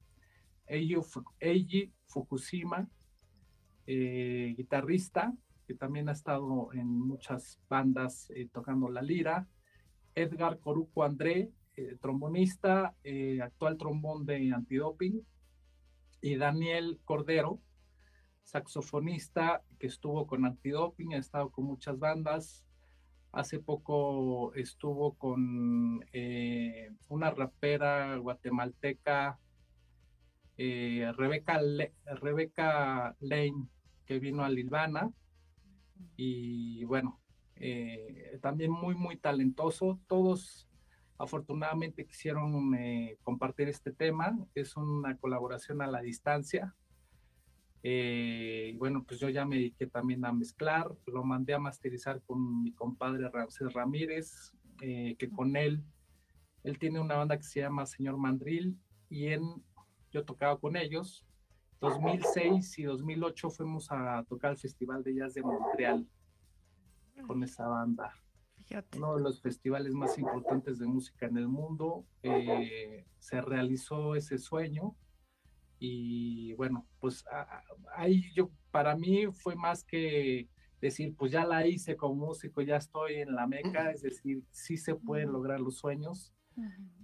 Eiji Fukushima, eh, guitarrista, que también ha estado en muchas bandas eh, tocando la lira. Edgar Coruco André, eh, trombonista, eh, actual trombón de antidoping. Y Daniel Cordero, saxofonista que estuvo con antidoping, ha estado con muchas bandas. Hace poco estuvo con una rapera guatemalteca, Rebeca, Rebeca Lane, que vino a Lilvana y bueno, eh, también muy, muy talentoso. Todos afortunadamente quisieron eh, compartir este tema. Es una colaboración a la distancia. Eh, bueno, pues yo ya me dediqué también a mezclar, lo mandé a masterizar con mi compadre Ramsés Ramírez, que con él, él tiene una banda que se llama Señor Mandril y en, yo tocaba con ellos 2006 y 2008 fuimos a tocar el Festival de Jazz de Montreal con esa banda. Uno de los festivales más importantes de música en el mundo. Eh, se realizó ese sueño y bueno, pues ahí yo, para mí fue más que decir, pues ya la hice como músico, ya estoy en la meca, es decir, sí se pueden lograr los sueños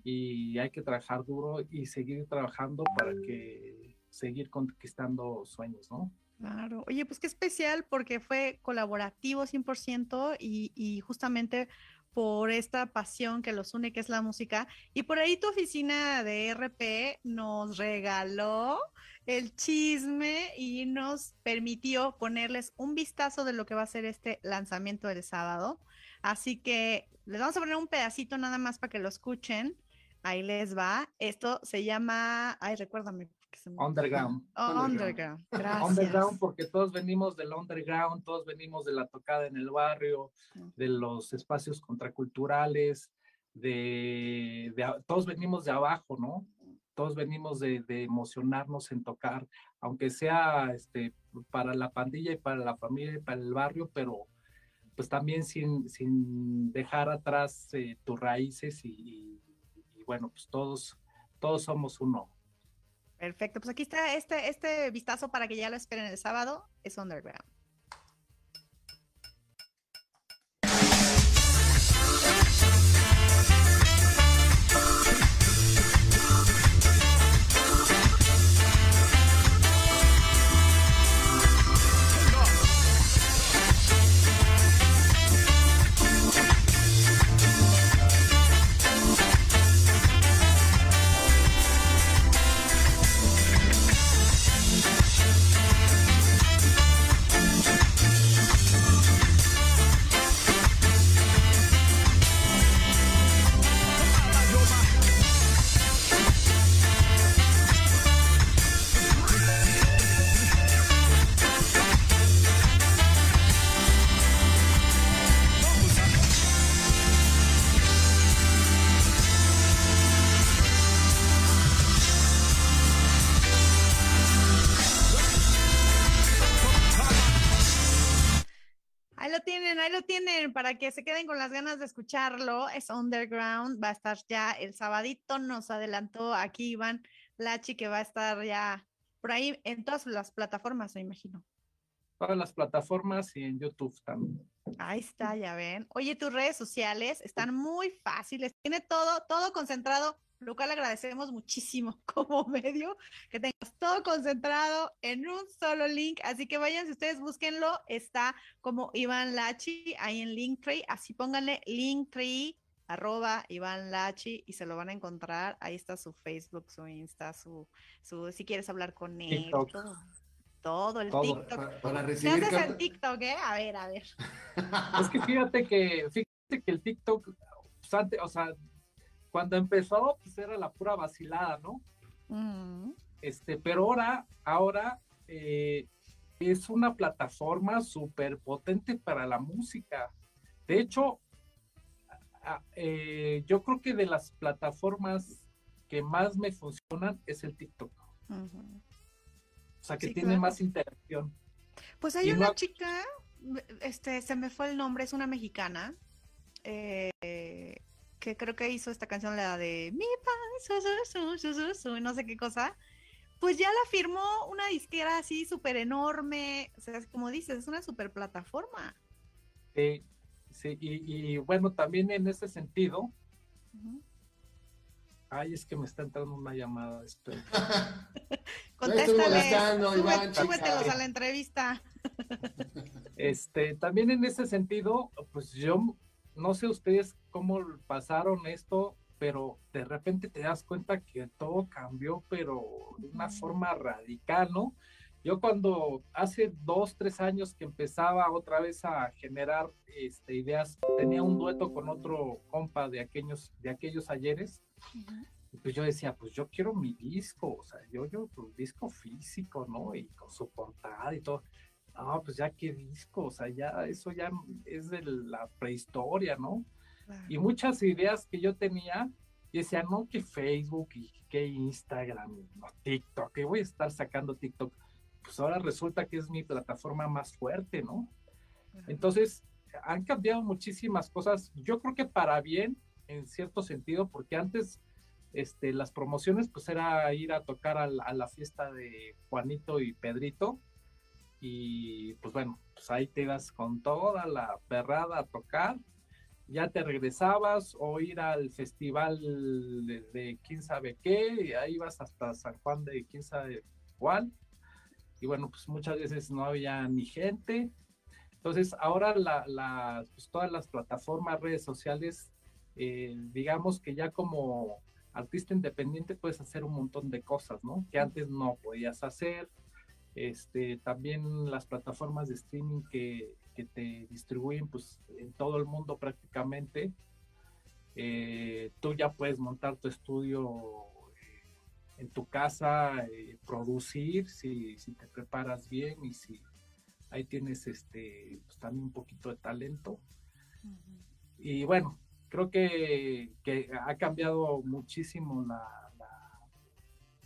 y hay que trabajar duro y seguir trabajando para que seguir conquistando sueños, ¿no? Claro. Oye, pues qué especial porque fue colaborativo 100% y, y justamente por esta pasión que los une, que es la música. Y por ahí tu oficina de RP nos regaló el chisme y nos permitió ponerles un vistazo de lo que va a ser este lanzamiento del sábado. Así que les vamos a poner un pedacito nada más para que lo escuchen. Ahí les va. Esto se llama, ay, recuérdame, Underground. Oh, underground. Gracias. Underground porque todos venimos del underground, todos venimos de la tocada en el barrio, de los espacios contraculturales, de, todos venimos de abajo, ¿no? Todos venimos de, emocionarnos en tocar, aunque sea este, para la pandilla y para la familia y para el barrio, pero pues también sin, sin dejar atrás eh, tus raíces y, y, bueno, pues todos, todos somos uno. Perfecto, pues aquí está este, este vistazo para que ya lo esperen el sábado, es Underground. Para que se queden con las ganas de escucharlo. Es Underground, va a estar ya el sabadito, nos adelantó aquí Iván Lachi que va a estar ya por ahí en todas las plataformas, me imagino. Todas las plataformas y en YouTube también. Ahí está, ya ven. Oye, tus redes sociales están muy fáciles. Tiene todo, todo concentrado lo cual agradecemos muchísimo como medio que tengas todo concentrado en un solo link. Así que vayan, si ustedes búsquenlo, está como Iván Lachi ahí en Linktree. Así pónganle Linktree arroba Iván Lachi y se lo van a encontrar. Ahí está su Facebook, su Insta, su, su si quieres hablar con él. Todo, el TikTok. Para, recibir ¿Qué haces en TikTok, eh? A ver, a ver. Es que fíjate que, fíjate que el TikTok, pues, o sea, cuando empezó, pues era la pura vacilada, ¿no? Mm. Este, pero ahora, ahora eh, es una plataforma súper potente para la música. De hecho, eh, yo creo que de las plataformas que más me funcionan es el TikTok. O sea, que tiene más interacción. Pues hay una chica, este, se me fue el nombre, es una mexicana, eh, que creo que hizo esta canción, la de Mi pan, no sé qué cosa. Pues ya la firmó una disquera así súper enorme, o sea, como dices, es una súper plataforma. Sí, sí, y, bueno, también en ese sentido, Ay, es que me está entrando una llamada. Espera. Contéstale. Súbetelos a la entrevista. Este, también en ese sentido, pues yo no sé ustedes cómo pasaron esto, pero de repente te das cuenta que todo cambió, pero de una forma radical, ¿no? Yo cuando hace dos, tres años que empezaba otra vez a generar este, ideas, tenía un dueto con otro compa de aquellos, de aquellos ayeres, pues yo decía, pues yo quiero mi disco, o sea, yo, yo, pues disco físico, ¿no? Y con su portada y todo. No, pues ya qué disco, o sea, ya eso ya es de la prehistoria, ¿no? Y muchas ideas que yo tenía, y decía, no, que Facebook y que Instagram, no, TikTok, que voy a estar sacando TikTok. Pues ahora resulta que es mi plataforma más fuerte, ¿no? Entonces, han cambiado muchísimas cosas, yo creo que para bien, en cierto sentido, porque antes este, las promociones pues era ir a tocar a la, fiesta de Juanito y Pedrito y pues bueno, pues ahí te ibas con toda la perrada a tocar, ya te regresabas o ir al festival de, quién sabe qué, y ahí ibas hasta San Juan de quién sabe cuál, y bueno, pues muchas veces no había ni gente, entonces ahora la, pues todas las plataformas, redes sociales, eh, digamos que ya como artista independiente puedes hacer un montón de cosas, ¿no? Que antes no podías hacer. Este, también las plataformas de streaming que, te distribuyen pues en todo el mundo prácticamente. Eh, tú ya puedes montar tu estudio eh, en tu casa, eh, producir si, te preparas bien y si ahí tienes este pues, también un poquito de talento. Y bueno, creo que, ha cambiado muchísimo la,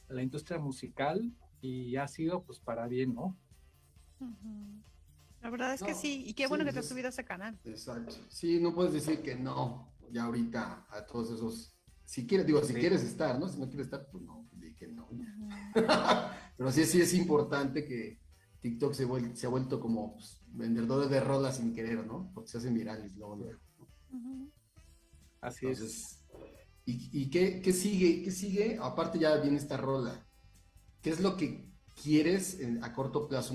la, industria musical y ha sido pues para bien, ¿no? La verdad es que sí, y qué bueno que te has subido a ese canal. Exacto. Sí, no puedes decir que no, ya ahorita a todos esos, si quieres, digo, si quieres estar, ¿no? Si no quieres estar, pues no, dije no. Pero sí, sí es importante que TikTok se, se ha vuelto como pues, vendedor de rolas sin querer, ¿no? Porque se hacen virales luego. Así es. ¿Y, y qué, qué, sigue? ¿Qué sigue? Aparte ya viene esta rola. ¿Qué es lo que quieres a corto plazo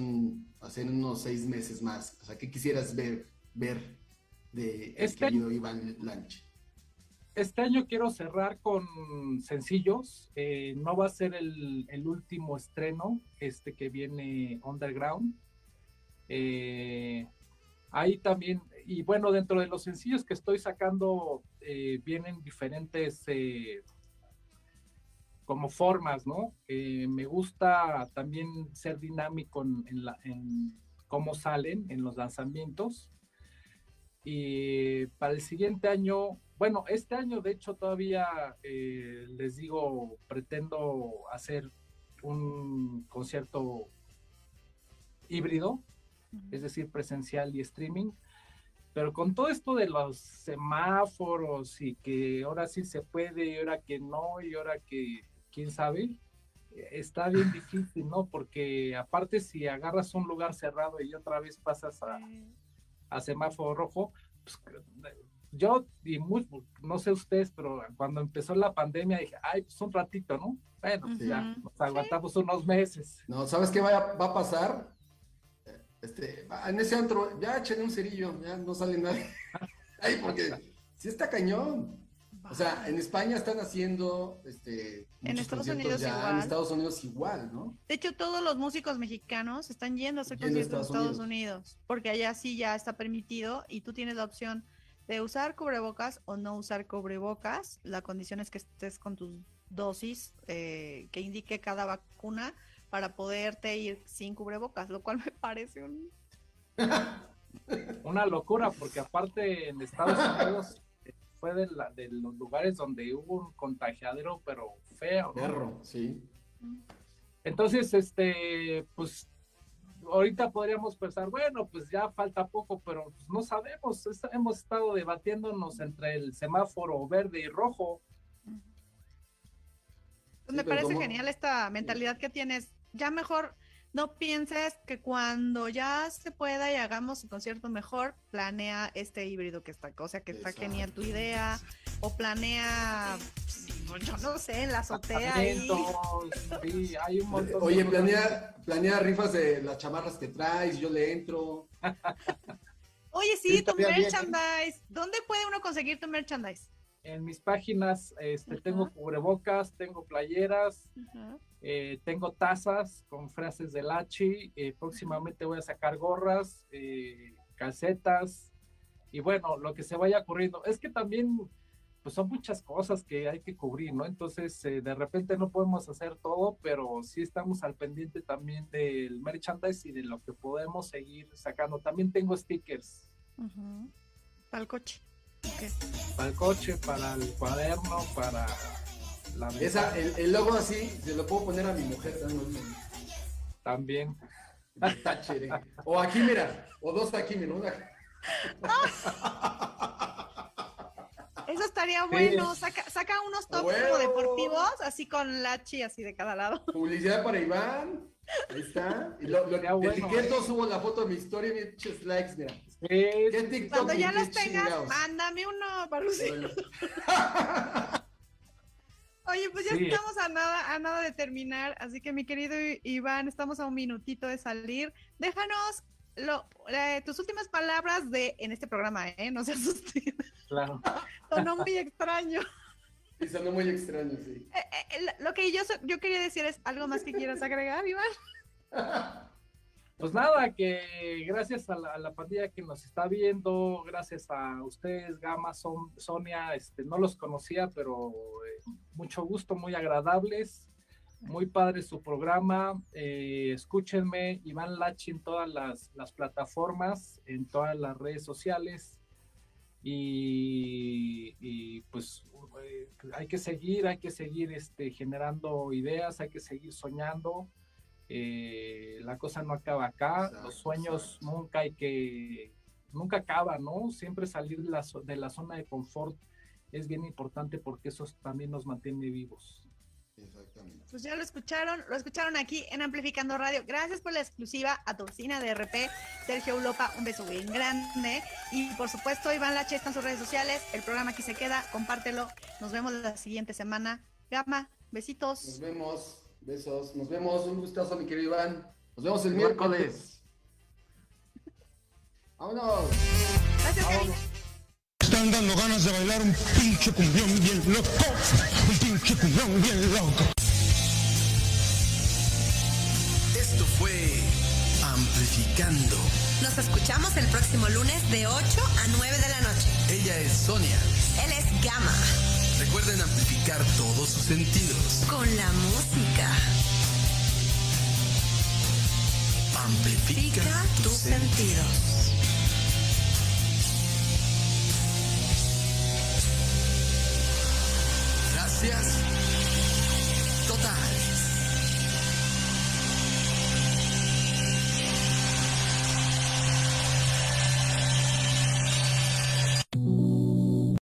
hacer unos seis meses más? O sea, ¿qué quisieras ver, ver de este querido Iván Lanch? Este año quiero cerrar con sencillos. Eh, no va a ser el, el, último estreno, este que viene Underground. Eh, ahí también y bueno, dentro de los sencillos que estoy sacando, eh, vienen diferentes como formas, ¿no? Eh, me gusta también ser dinámico en, la, en, cómo salen en los lanzamientos. Y para el siguiente año, bueno, este año de hecho todavía les digo, pretendo hacer un concierto híbrido, es decir, presencial y streaming pero con todo esto de los semáforos y que ahora sí se puede y ahora que no y ahora que quién sabe, está bien difícil, ¿no? Porque aparte si agarras un lugar cerrado y otra vez pasas a, semáforo rojo, pues yo, y muy, no sé ustedes, pero cuando empezó la pandemia dije, ay, pues un ratito, ¿no? Bueno, pues ya nos aguantamos unos meses. No, ¿sabes qué va a, va a pasar? Este, en ese antro, ya echen un cerillo, ya no sale nadie. Ay, porque sí está cañón. O sea, en España están haciendo este en Estados Unidos igual. En Estados Unidos igual, ¿no? De hecho, todos los músicos mexicanos están yendo a hacer conciertos en Estados, Unidos. porque allá sí ya está permitido y tú tienes la opción de usar cubrebocas o no usar cubrebocas. La condición es que estés con tus dosis eh, que indique cada vacuna para poderte ir sin cubrebocas, lo cual me parece un... Una locura, porque aparte en Estados Unidos fue de, la, de los lugares donde hubo un contagiadero, pero feo. Perro, sí. Entonces, este, pues ahorita podríamos pensar, bueno, pues ya falta poco, pero pues, no sabemos. hemos estado debatiéndonos entre el semáforo verde y rojo. Pues me parece genial esta mentalidad que tienes. Ya mejor no pienses que cuando ya se pueda y hagamos un concierto mejor, planea este híbrido que está, o sea, que está genial tu idea, o planea, yo no sé, en la azotea. Sí, hay un montón Oye, planea, planea rifas de las chamarras que traes, yo le entro. Oye, sí, tu merchandise. ¿Dónde puede uno conseguir tu merchandise? En mis páginas este, tengo cubrebocas, tengo playeras, eh, tengo tazas con frases de Lachi, eh, próximamente voy a sacar gorras, eh, calcetas y bueno, lo que se vaya ocurriendo. Es que también pues son muchas cosas que hay que cubrir, ¿no? Entonces, de repente no podemos hacer todo, pero sí estamos al pendiente también del merchandise y de lo que podemos seguir sacando. También tengo stickers. Para el coche. Para el coche, para el cuaderno, para esa, el, logo así, se lo puedo poner a mi mujer también. O aquí, mira, o dos aquí, mira. Eso estaría bueno. Saca, saca unos tops deportivos, así con lachi así de cada lado. Publicidad para Iván. Ahí está. Y lo, lo etiqueto, ¿eh? subo la foto de mi historia y muchos likes, mira. Cuando ya los tengas, mándame uno para Oye, pues ya estamos a nada, a nada de terminar, así que mi querido Iván, estamos a un minutito de salir. Déjanos lo, eh, tus últimas palabras de en este programa, ¿eh? No se asusten. Claro. Sonó muy extraño. Sí, sonó muy extraño, sí. Eh, eh, lo que yo, yo quería decir es algo más que quieras agregar, Iván. Pues nada, que gracias a la, pandilla que nos está viendo, gracias a ustedes, Gama, Son, Sonia, este, no los conocía, pero eh, mucho gusto, muy agradables, muy padre su programa. Eh, escúchenme, Iván Lachi en todas las, plataformas, en todas las redes sociales. Y, pues eh, hay que seguir, hay que seguir este, generando ideas, hay que seguir soñando eh, la cosa no acaba acá, los sueños nunca hay que, nunca acaba, ¿no? Siempre salir de la, de la zona de confort es bien importante porque eso también nos mantiene vivos. Exactamente. Pues ya lo escucharon, lo escucharon aquí en Amplificando Radio. Gracias por la exclusiva a Torcina de RP, Sergio Ulopa, un beso bien grande. Y por supuesto, Iván Lache está en sus redes sociales. El programa aquí se queda, compártelo. Nos vemos la siguiente semana. Gama, besitos. Nos vemos. Besos. Nos vemos. Un gustazo, mi querido Iván. Nos vemos el miércoles. Vámonos. Gracias. Están dando ganas de bailar un pinche cumbión bien loco. Un pinche cumbión bien loco. Esto fue Amplificando. Nos escuchamos el próximo lunes de 8 a 9 de la noche. Ella es Sonia. Él es Gama. Recuerden amplificar todos sus sentidos. Con la música. Amplifica, tus, sentidos. Gracias